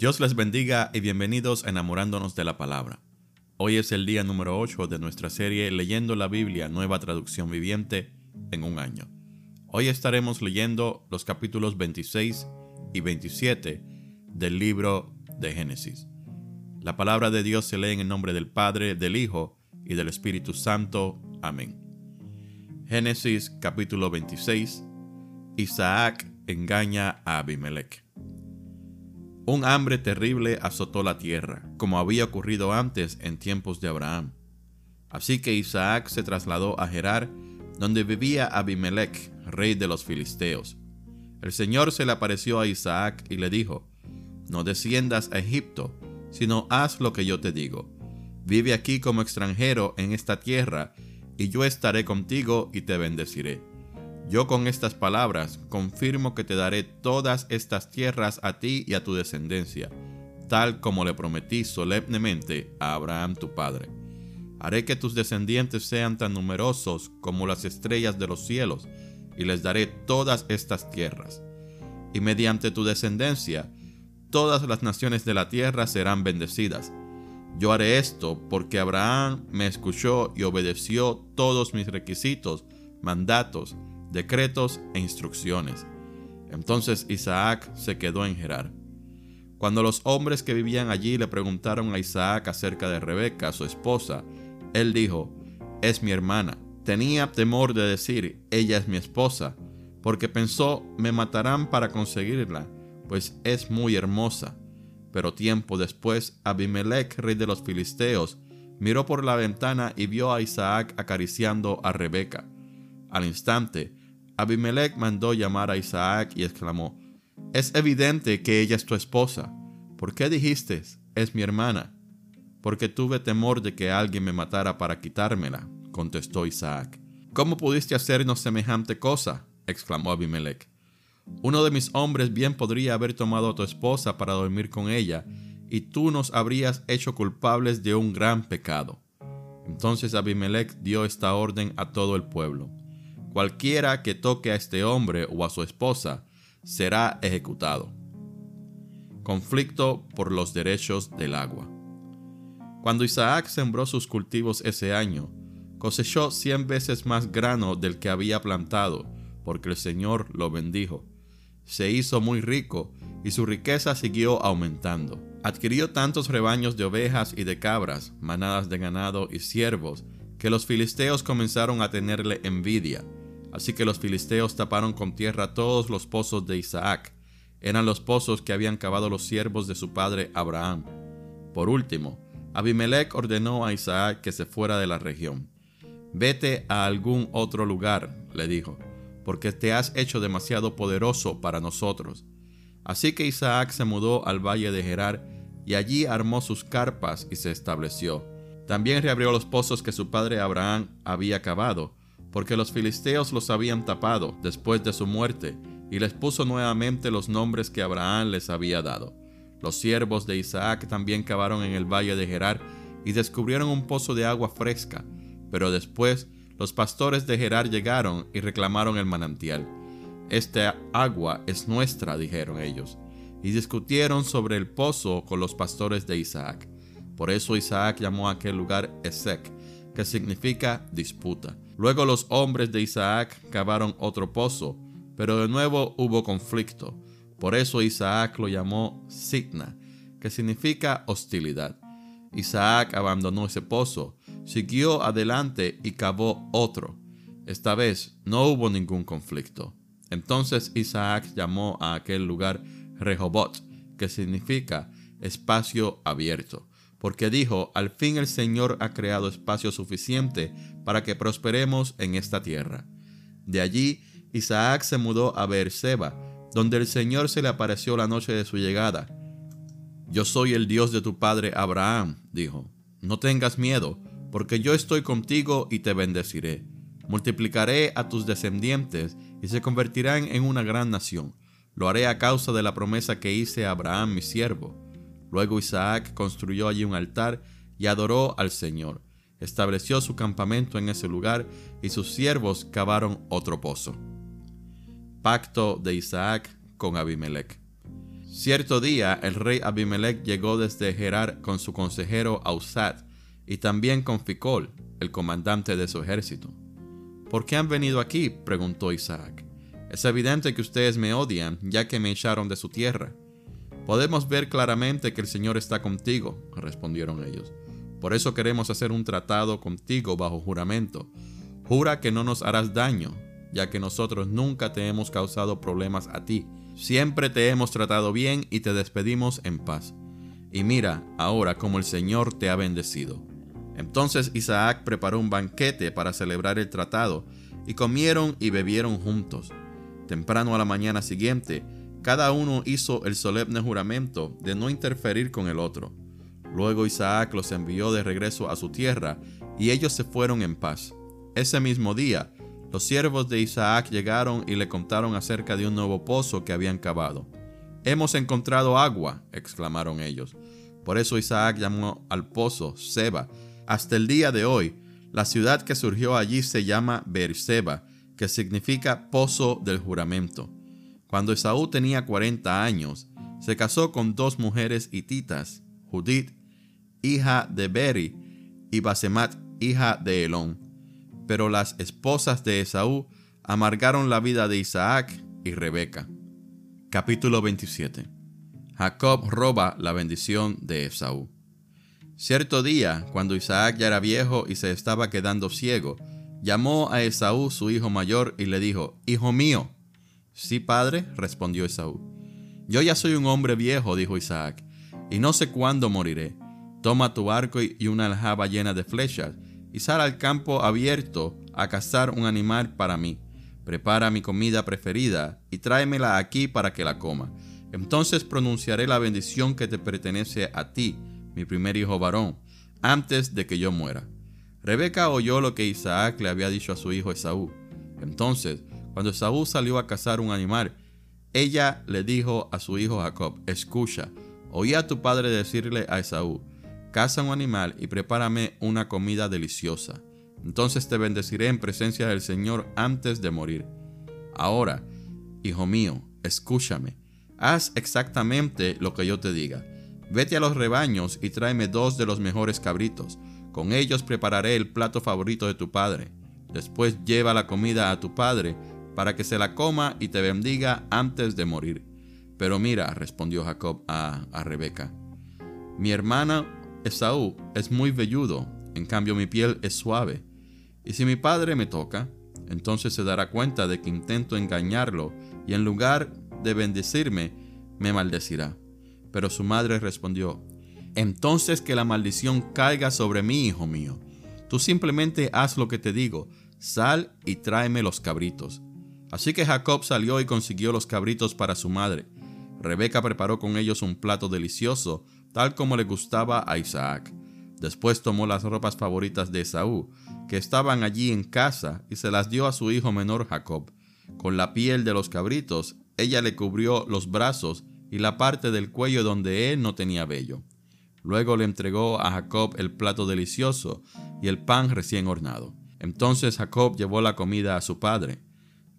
Dios les bendiga y bienvenidos a Enamorándonos de la Palabra. Hoy es el día número 8 de nuestra serie Leyendo la Biblia, nueva traducción viviente, en un año. Hoy estaremos leyendo los capítulos 26 y 27 del libro de Génesis. La palabra de Dios se lee en el nombre del Padre, del Hijo y del Espíritu Santo. Amén. Génesis capítulo 26. Isaac engaña a Abimelech. Un hambre terrible azotó la tierra, como había ocurrido antes en tiempos de Abraham. Así que Isaac se trasladó a Gerar, donde vivía Abimelech, rey de los filisteos. El Señor se le apareció a Isaac y le dijo, No desciendas a Egipto, sino haz lo que yo te digo. Vive aquí como extranjero en esta tierra, y yo estaré contigo y te bendeciré. Yo con estas palabras confirmo que te daré todas estas tierras a ti y a tu descendencia, tal como le prometí solemnemente a Abraham tu padre. Haré que tus descendientes sean tan numerosos como las estrellas de los cielos, y les daré todas estas tierras. Y mediante tu descendencia, todas las naciones de la tierra serán bendecidas. Yo haré esto porque Abraham me escuchó y obedeció todos mis requisitos, mandatos, decretos e instrucciones. Entonces Isaac se quedó en Gerar. Cuando los hombres que vivían allí le preguntaron a Isaac acerca de Rebeca, su esposa, él dijo, es mi hermana. Tenía temor de decir, ella es mi esposa, porque pensó, me matarán para conseguirla, pues es muy hermosa. Pero tiempo después, Abimelech, rey de los filisteos, miró por la ventana y vio a Isaac acariciando a Rebeca. Al instante, Abimelech mandó llamar a Isaac y exclamó, Es evidente que ella es tu esposa. ¿Por qué dijiste, es mi hermana? Porque tuve temor de que alguien me matara para quitármela, contestó Isaac. ¿Cómo pudiste hacernos semejante cosa? exclamó Abimelech. Uno de mis hombres bien podría haber tomado a tu esposa para dormir con ella, y tú nos habrías hecho culpables de un gran pecado. Entonces Abimelech dio esta orden a todo el pueblo. Cualquiera que toque a este hombre o a su esposa será ejecutado. Conflicto por los derechos del agua. Cuando Isaac sembró sus cultivos ese año, cosechó cien veces más grano del que había plantado, porque el Señor lo bendijo. Se hizo muy rico y su riqueza siguió aumentando. Adquirió tantos rebaños de ovejas y de cabras, manadas de ganado y siervos, que los filisteos comenzaron a tenerle envidia Así que los filisteos taparon con tierra todos los pozos de Isaac. Eran los pozos que habían cavado los siervos de su padre Abraham. Por último, Abimelech ordenó a Isaac que se fuera de la región. Vete a algún otro lugar, le dijo, porque te has hecho demasiado poderoso para nosotros. Así que Isaac se mudó al valle de Gerar y allí armó sus carpas y se estableció. También reabrió los pozos que su padre Abraham había cavado, porque los filisteos los habían tapado después de su muerte, y les puso nuevamente los nombres que Abraham les había dado. Los siervos de Isaac también cavaron en el valle de Gerar y descubrieron un pozo de agua fresca, pero después los pastores de Gerar llegaron y reclamaron el manantial. Esta agua es nuestra, dijeron ellos, y discutieron sobre el pozo con los pastores de Isaac. Por eso Isaac llamó a aquel lugar Esec, que significa disputa. Luego los hombres de Isaac cavaron otro pozo, pero de nuevo hubo conflicto. Por eso Isaac lo llamó Signa, que significa hostilidad. Isaac abandonó ese pozo, siguió adelante y cavó otro. Esta vez no hubo ningún conflicto. Entonces Isaac llamó a aquel lugar Rehobot, que significa espacio abierto porque dijo, al fin el Señor ha creado espacio suficiente para que prosperemos en esta tierra. De allí, Isaac se mudó a Beerseba, donde el Señor se le apareció la noche de su llegada. Yo soy el Dios de tu padre Abraham, dijo. No tengas miedo, porque yo estoy contigo y te bendeciré. Multiplicaré a tus descendientes y se convertirán en una gran nación. Lo haré a causa de la promesa que hice a Abraham mi siervo Luego Isaac construyó allí un altar y adoró al Señor. Estableció su campamento en ese lugar y sus siervos cavaron otro pozo. Pacto de Isaac con Abimelech. Cierto día el rey Abimelech llegó desde Gerar con su consejero Ausat y también con Ficol, el comandante de su ejército. ¿Por qué han venido aquí? preguntó Isaac. Es evidente que ustedes me odian, ya que me echaron de su tierra. Podemos ver claramente que el Señor está contigo, respondieron ellos. Por eso queremos hacer un tratado contigo bajo juramento. Jura que no nos harás daño, ya que nosotros nunca te hemos causado problemas a ti. Siempre te hemos tratado bien y te despedimos en paz. Y mira ahora cómo el Señor te ha bendecido. Entonces Isaac preparó un banquete para celebrar el tratado, y comieron y bebieron juntos. Temprano a la mañana siguiente, cada uno hizo el solemne juramento de no interferir con el otro. Luego Isaac los envió de regreso a su tierra, y ellos se fueron en paz. Ese mismo día, los siervos de Isaac llegaron y le contaron acerca de un nuevo pozo que habían cavado. Hemos encontrado agua, exclamaron ellos. Por eso Isaac llamó al pozo Seba. Hasta el día de hoy, la ciudad que surgió allí se llama Beerseba, que significa pozo del juramento. Cuando Esaú tenía 40 años, se casó con dos mujeres hititas, Judith, hija de Beri, y Basemat, hija de Elón pero las esposas de Esaú amargaron la vida de Isaac y Rebeca. Capítulo 27 Jacob roba la bendición de Esaú. Cierto día, cuando Isaac ya era viejo y se estaba quedando ciego, llamó a Esaú su hijo mayor y le dijo, Hijo mío. Sí, padre, respondió Esaú. Yo ya soy un hombre viejo, dijo Isaac, y no sé cuándo moriré. Toma tu arco y una aljaba llena de flechas y sal al campo abierto a cazar un animal para mí. Prepara mi comida preferida y tráemela aquí para que la coma. Entonces pronunciaré la bendición que te pertenece a ti, mi primer hijo varón, antes de que yo muera. Rebeca oyó lo que Isaac le había dicho a su hijo Esaú. Entonces, cuando Esaú salió a cazar un animal, ella le dijo a su hijo Jacob, escucha, oí a tu padre decirle a Esaú, caza un animal y prepárame una comida deliciosa. Entonces te bendeciré en presencia del Señor antes de morir. Ahora, hijo mío, escúchame. Haz exactamente lo que yo te diga. Vete a los rebaños y tráeme dos de los mejores cabritos. Con ellos prepararé el plato favorito de tu padre. Después lleva la comida a tu padre para que se la coma y te bendiga antes de morir. Pero mira, respondió Jacob a, Rebeca, mi hermana Esaú es muy velludo, en cambio mi piel es suave. Y si mi padre me toca, entonces se dará cuenta de que intento engañarlo y en lugar de bendecirme, me maldecirá. Pero su madre respondió, entonces que la maldición caiga sobre mí, hijo mío. Tú simplemente haz lo que te digo, sal y tráeme los cabritos. Así que Jacob salió y consiguió los cabritos para su madre. Rebeca preparó con ellos un plato delicioso, tal como le gustaba a Isaac. Después tomó las ropas favoritas de Esaú, que estaban allí en casa, y se las dio a su hijo menor Jacob. Con la piel de los cabritos, ella le cubrió los brazos y la parte del cuello donde él no tenía vello. Luego le entregó a Jacob el plato delicioso y el pan recién hornado. Entonces Jacob llevó la comida a su padre.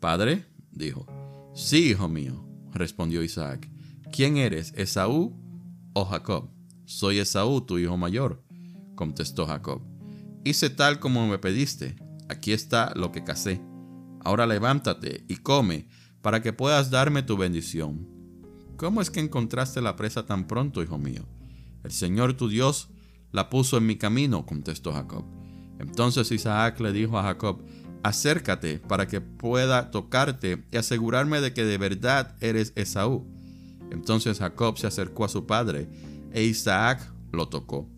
Padre, dijo. Sí, hijo mío, respondió Isaac. ¿Quién eres, Esaú oh Jacob, soy Esaú, tu hijo mayor, contestó Jacob. Hice tal como me pediste, aquí está lo que casé. Ahora levántate y come, para que puedas darme tu bendición. ¿Cómo es que encontraste la presa tan pronto, hijo mío? El Señor tu Dios la puso en mi camino, contestó Jacob. Entonces Isaac le dijo a Jacob, acércate para que pueda tocarte y asegurarme de que de verdad eres Esaú entonces Jacob se acercó a su padre, e Isaac lo tocó.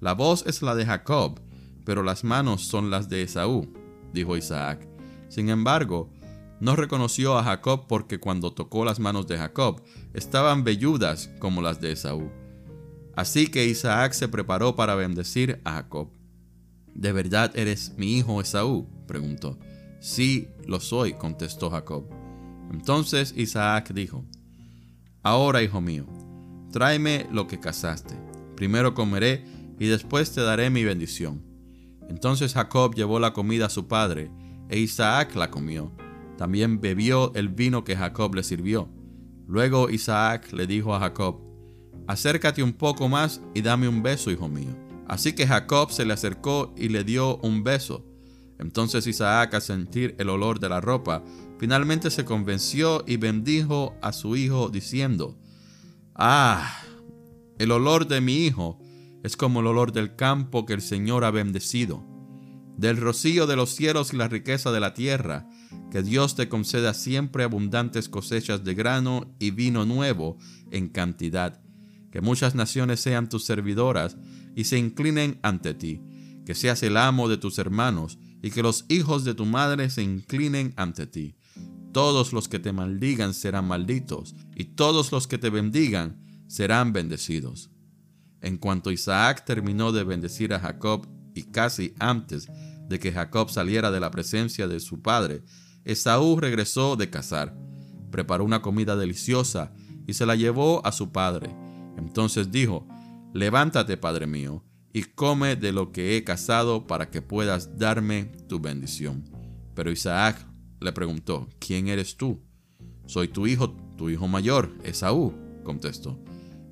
La voz es la de Jacob, pero las manos son las de Esaú, dijo Isaac. Sin embargo, no reconoció a Jacob porque cuando tocó las manos de Jacob estaban velludas como las de Esaú. Así que Isaac se preparó para bendecir a Jacob. ¿De verdad eres mi hijo Esaú? preguntó. Sí, lo soy, contestó Jacob. Entonces Isaac dijo, Ahora, hijo mío, tráeme lo que cazaste. Primero comeré y después te daré mi bendición. Entonces Jacob llevó la comida a su padre, e Isaac la comió. También bebió el vino que Jacob le sirvió. Luego Isaac le dijo a Jacob, acércate un poco más y dame un beso, hijo mío. Así que Jacob se le acercó y le dio un beso. Entonces Isaac, al sentir el olor de la ropa, finalmente se convenció y bendijo a su hijo diciendo, Ah, el olor de mi hijo es como el olor del campo que el Señor ha bendecido, del rocío de los cielos y la riqueza de la tierra, que Dios te conceda siempre abundantes cosechas de grano y vino nuevo en cantidad, que muchas naciones sean tus servidoras y se inclinen ante ti, que seas el amo de tus hermanos y que los hijos de tu madre se inclinen ante ti. Todos los que te maldigan serán malditos, y todos los que te bendigan serán bendecidos. En cuanto Isaac terminó de bendecir a Jacob y casi antes de que Jacob saliera de la presencia de su padre, Esaú regresó de cazar, preparó una comida deliciosa y se la llevó a su padre. Entonces dijo, Levántate, padre mío, y come de lo que he cazado para que puedas darme tu bendición. Pero Isaac le preguntó, ¿quién eres tú? Soy tu hijo, tu hijo mayor, Esaú, contestó.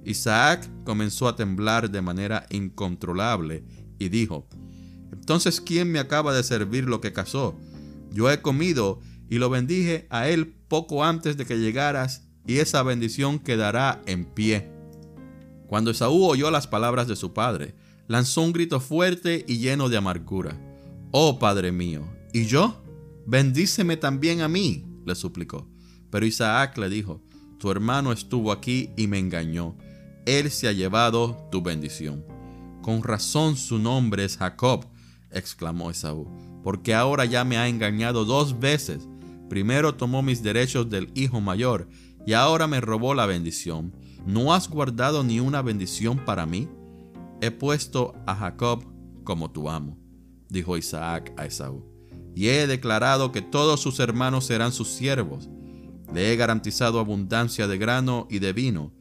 Isaac comenzó a temblar de manera incontrolable y dijo, Entonces, ¿quién me acaba de servir lo que cazó? Yo he comido y lo bendije a él poco antes de que llegaras, y esa bendición quedará en pie. Cuando Esaú oyó las palabras de su padre, lanzó un grito fuerte y lleno de amargura. Oh Padre mío, ¿y yo? Bendíceme también a mí, le suplicó. Pero Isaac le dijo, Tu hermano estuvo aquí y me engañó él se ha llevado tu bendición. Con razón su nombre es Jacob, exclamó Esaú, porque ahora ya me ha engañado dos veces. Primero tomó mis derechos del hijo mayor y ahora me robó la bendición. ¿No has guardado ni una bendición para mí? He puesto a Jacob como tu amo, dijo Isaac a Esaú, y he declarado que todos sus hermanos serán sus siervos. Le he garantizado abundancia de grano y de vino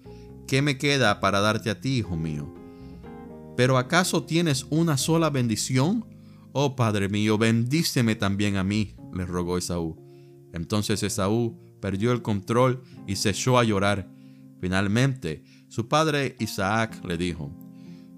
¿qué me queda para darte a ti, hijo mío? ¿Pero acaso tienes una sola bendición? Oh Padre mío, bendíceme también a mí, le rogó Esaú. Entonces Esaú perdió el control y se echó a llorar. Finalmente, su padre Isaac le dijo,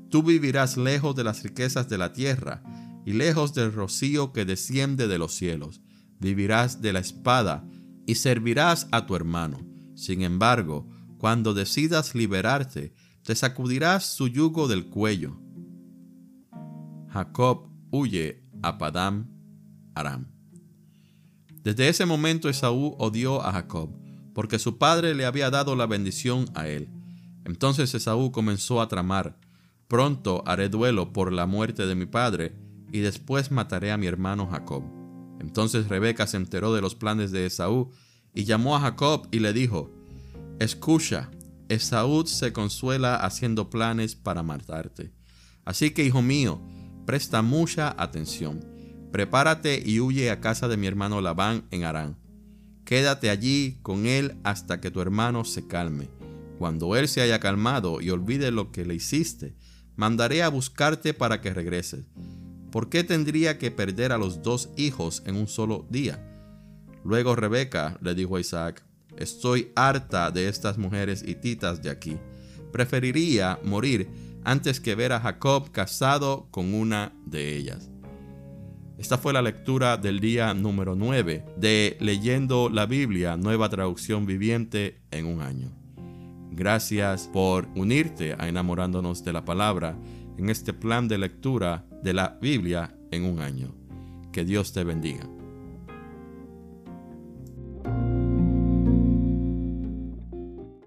Tú vivirás lejos de las riquezas de la tierra y lejos del rocío que desciende de los cielos. Vivirás de la espada y servirás a tu hermano. Sin embargo, cuando decidas liberarte, te sacudirás su yugo del cuello. Jacob huye a Padam Aram. Desde ese momento Esaú odió a Jacob, porque su padre le había dado la bendición a él. Entonces Esaú comenzó a tramar, pronto haré duelo por la muerte de mi padre, y después mataré a mi hermano Jacob. Entonces Rebeca se enteró de los planes de Esaú, y llamó a Jacob y le dijo, Escucha, Esaú se consuela haciendo planes para matarte. Así que, hijo mío, presta mucha atención. Prepárate y huye a casa de mi hermano Labán en Arán. Quédate allí con él hasta que tu hermano se calme. Cuando él se haya calmado y olvide lo que le hiciste, mandaré a buscarte para que regreses. ¿Por qué tendría que perder a los dos hijos en un solo día? Luego Rebeca le dijo a Isaac, Estoy harta de estas mujeres hititas de aquí. Preferiría morir antes que ver a Jacob casado con una de ellas. Esta fue la lectura del día número 9 de Leyendo la Biblia, nueva traducción viviente en un año. Gracias por unirte a enamorándonos de la palabra en este plan de lectura de la Biblia en un año. Que Dios te bendiga.